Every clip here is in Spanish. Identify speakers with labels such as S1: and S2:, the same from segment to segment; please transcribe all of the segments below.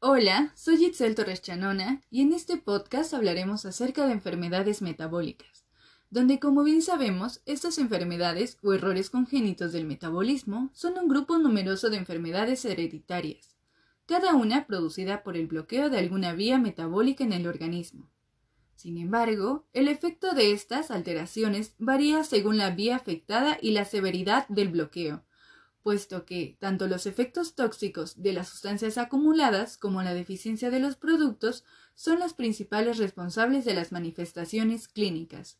S1: Hola, soy Itzel Torres Chanona y en este podcast hablaremos acerca de enfermedades metabólicas, donde como bien sabemos, estas enfermedades o errores congénitos del metabolismo son un grupo numeroso de enfermedades hereditarias, cada una producida por el bloqueo de alguna vía metabólica en el organismo. Sin embargo, el efecto de estas alteraciones varía según la vía afectada y la severidad del bloqueo, puesto que tanto los efectos tóxicos de las sustancias acumuladas como la deficiencia de los productos son los principales responsables de las manifestaciones clínicas.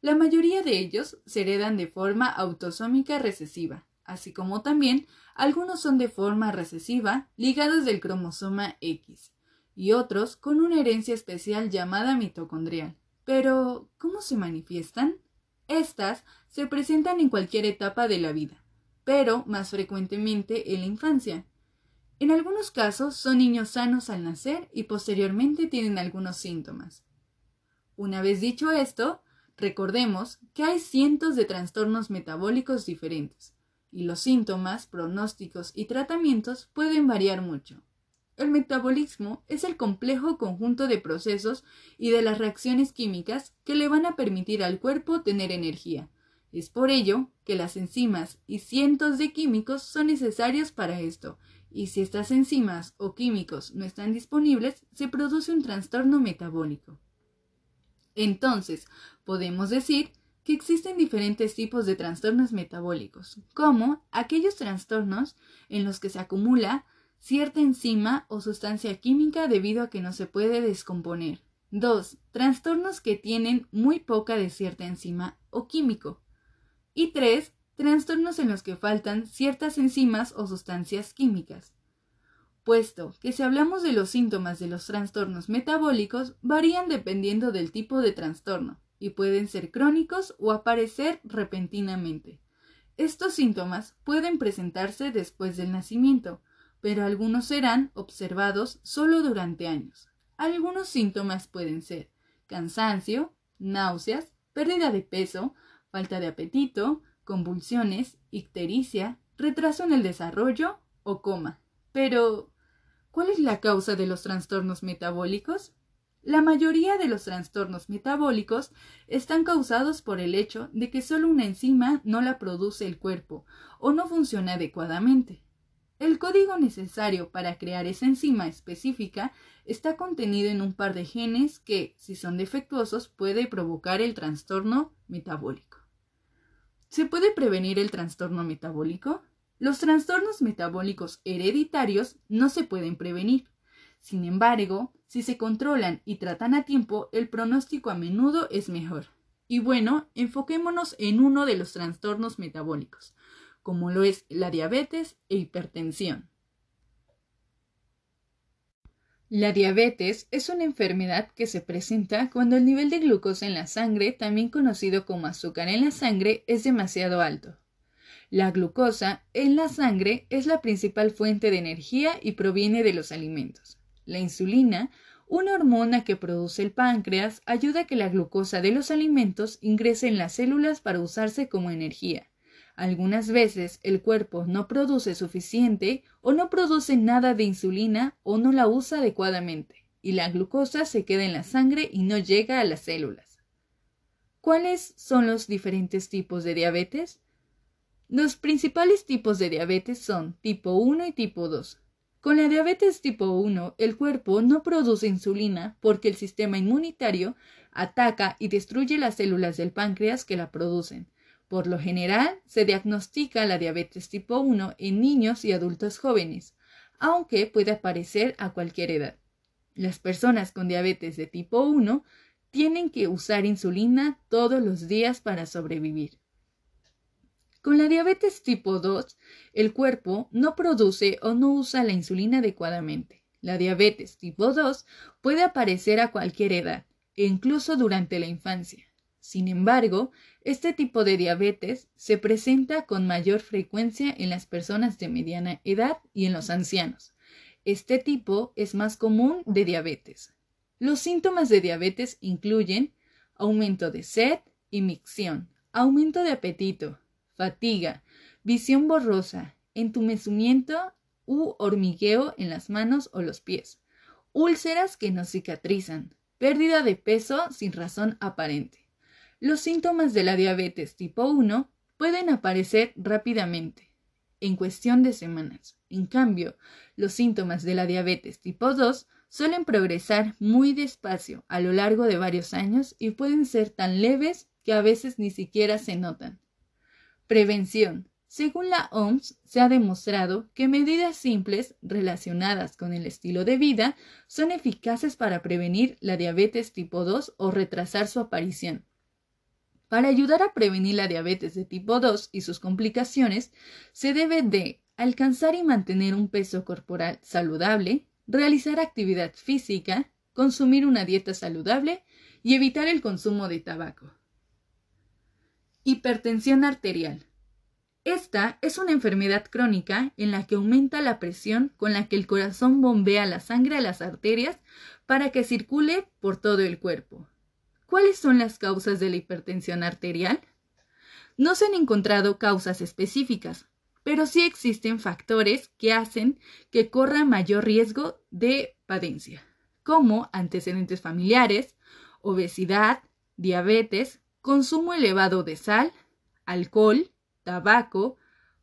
S1: La mayoría de ellos se heredan de forma autosómica recesiva, así como también algunos son de forma recesiva ligados del cromosoma X y otros con una herencia especial llamada mitocondrial. Pero, ¿cómo se manifiestan? Estas se presentan en cualquier etapa de la vida, pero más frecuentemente en la infancia. En algunos casos son niños sanos al nacer y posteriormente tienen algunos síntomas. Una vez dicho esto, recordemos que hay cientos de trastornos metabólicos diferentes, y los síntomas, pronósticos y tratamientos pueden variar mucho. El metabolismo es el complejo conjunto de procesos y de las reacciones químicas que le van a permitir al cuerpo tener energía. Es por ello que las enzimas y cientos de químicos son necesarios para esto, y si estas enzimas o químicos no están disponibles, se produce un trastorno metabólico. Entonces, podemos decir que existen diferentes tipos de trastornos metabólicos, como aquellos trastornos en los que se acumula cierta enzima o sustancia química debido a que no se puede descomponer. 2. Trastornos que tienen muy poca de cierta enzima o químico. Y 3. Trastornos en los que faltan ciertas enzimas o sustancias químicas. Puesto que si hablamos de los síntomas de los trastornos metabólicos, varían dependiendo del tipo de trastorno y pueden ser crónicos o aparecer repentinamente. Estos síntomas pueden presentarse después del nacimiento, pero algunos serán observados solo durante años. Algunos síntomas pueden ser cansancio, náuseas, pérdida de peso, falta de apetito, convulsiones, ictericia, retraso en el desarrollo o coma. Pero, ¿cuál es la causa de los trastornos metabólicos? La mayoría de los trastornos metabólicos están causados por el hecho de que solo una enzima no la produce el cuerpo o no funciona adecuadamente. El código necesario para crear esa enzima específica está contenido en un par de genes que, si son defectuosos, puede provocar el trastorno metabólico. ¿Se puede prevenir el trastorno metabólico? Los trastornos metabólicos hereditarios no se pueden prevenir. Sin embargo, si se controlan y tratan a tiempo, el pronóstico a menudo es mejor. Y bueno, enfoquémonos en uno de los trastornos metabólicos, como lo es la diabetes e hipertensión. La diabetes es una enfermedad que se presenta cuando el nivel de glucosa en la sangre, también conocido como azúcar en la sangre, es demasiado alto. La glucosa en la sangre es la principal fuente de energía y proviene de los alimentos. La insulina, una hormona que produce el páncreas, ayuda a que la glucosa de los alimentos ingrese en las células para usarse como energía. Algunas veces el cuerpo no produce suficiente o no produce nada de insulina o no la usa adecuadamente, y la glucosa se queda en la sangre y no llega a las células. ¿Cuáles son los diferentes tipos de diabetes? Los principales tipos de diabetes son tipo 1 y tipo 2. Con la diabetes tipo 1, el cuerpo no produce insulina porque el sistema inmunitario ataca y destruye las células del páncreas que la producen, por lo general, se diagnostica la diabetes tipo 1 en niños y adultos jóvenes, aunque puede aparecer a cualquier edad. Las personas con diabetes de tipo 1 tienen que usar insulina todos los días para sobrevivir. Con la diabetes tipo 2, el cuerpo no produce o no usa la insulina adecuadamente. La diabetes tipo 2 puede aparecer a cualquier edad, incluso durante la infancia. Sin embargo, este tipo de diabetes se presenta con mayor frecuencia en las personas de mediana edad y en los ancianos. Este tipo es más común de diabetes. Los síntomas de diabetes incluyen aumento de sed y micción, aumento de apetito, fatiga, visión borrosa, entumecimiento u hormigueo en las manos o los pies, úlceras que no cicatrizan, pérdida de peso sin razón aparente. Los síntomas de la diabetes tipo 1 pueden aparecer rápidamente, en cuestión de semanas. En cambio, los síntomas de la diabetes tipo 2 suelen progresar muy despacio a lo largo de varios años y pueden ser tan leves que a veces ni siquiera se notan. Prevención. Según la OMS, se ha demostrado que medidas simples relacionadas con el estilo de vida son eficaces para prevenir la diabetes tipo 2 o retrasar su aparición. Para ayudar a prevenir la diabetes de tipo 2 y sus complicaciones, se debe de alcanzar y mantener un peso corporal saludable, realizar actividad física, consumir una dieta saludable y evitar el consumo de tabaco. Hipertensión arterial. Esta es una enfermedad crónica en la que aumenta la presión con la que el corazón bombea la sangre a las arterias para que circule por todo el cuerpo. ¿Cuáles son las causas de la hipertensión arterial? No se han encontrado causas específicas, pero sí existen factores que hacen que corra mayor riesgo de padencia, como antecedentes familiares, obesidad, diabetes, consumo elevado de sal, alcohol, tabaco,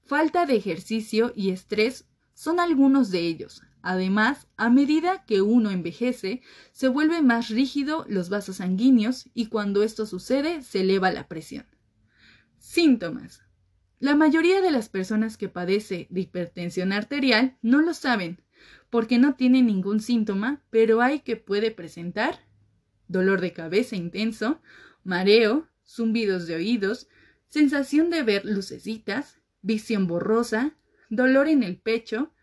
S1: falta de ejercicio y estrés son algunos de ellos, Además, a medida que uno envejece, se vuelve más rígido los vasos sanguíneos y cuando esto sucede se eleva la presión. Síntomas. La mayoría de las personas que padece de hipertensión arterial no lo saben porque no tienen ningún síntoma, pero hay que puede presentar dolor de cabeza intenso, mareo, zumbidos de oídos, sensación de ver lucecitas, visión borrosa, dolor en el pecho,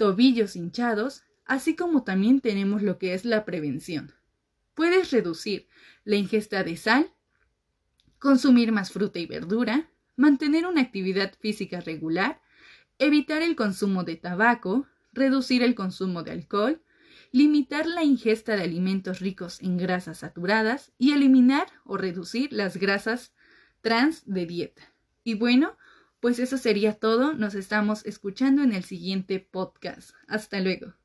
S1: tobillos hinchados, así como también tenemos lo que es la prevención. Puedes reducir la ingesta de sal, consumir más fruta y verdura, mantener una actividad física regular, evitar el consumo de tabaco, reducir el consumo de alcohol, limitar la ingesta de alimentos ricos en grasas saturadas y eliminar o reducir las grasas trans de dieta. Y bueno, pues eso sería todo. Nos estamos escuchando en el siguiente podcast. Hasta luego.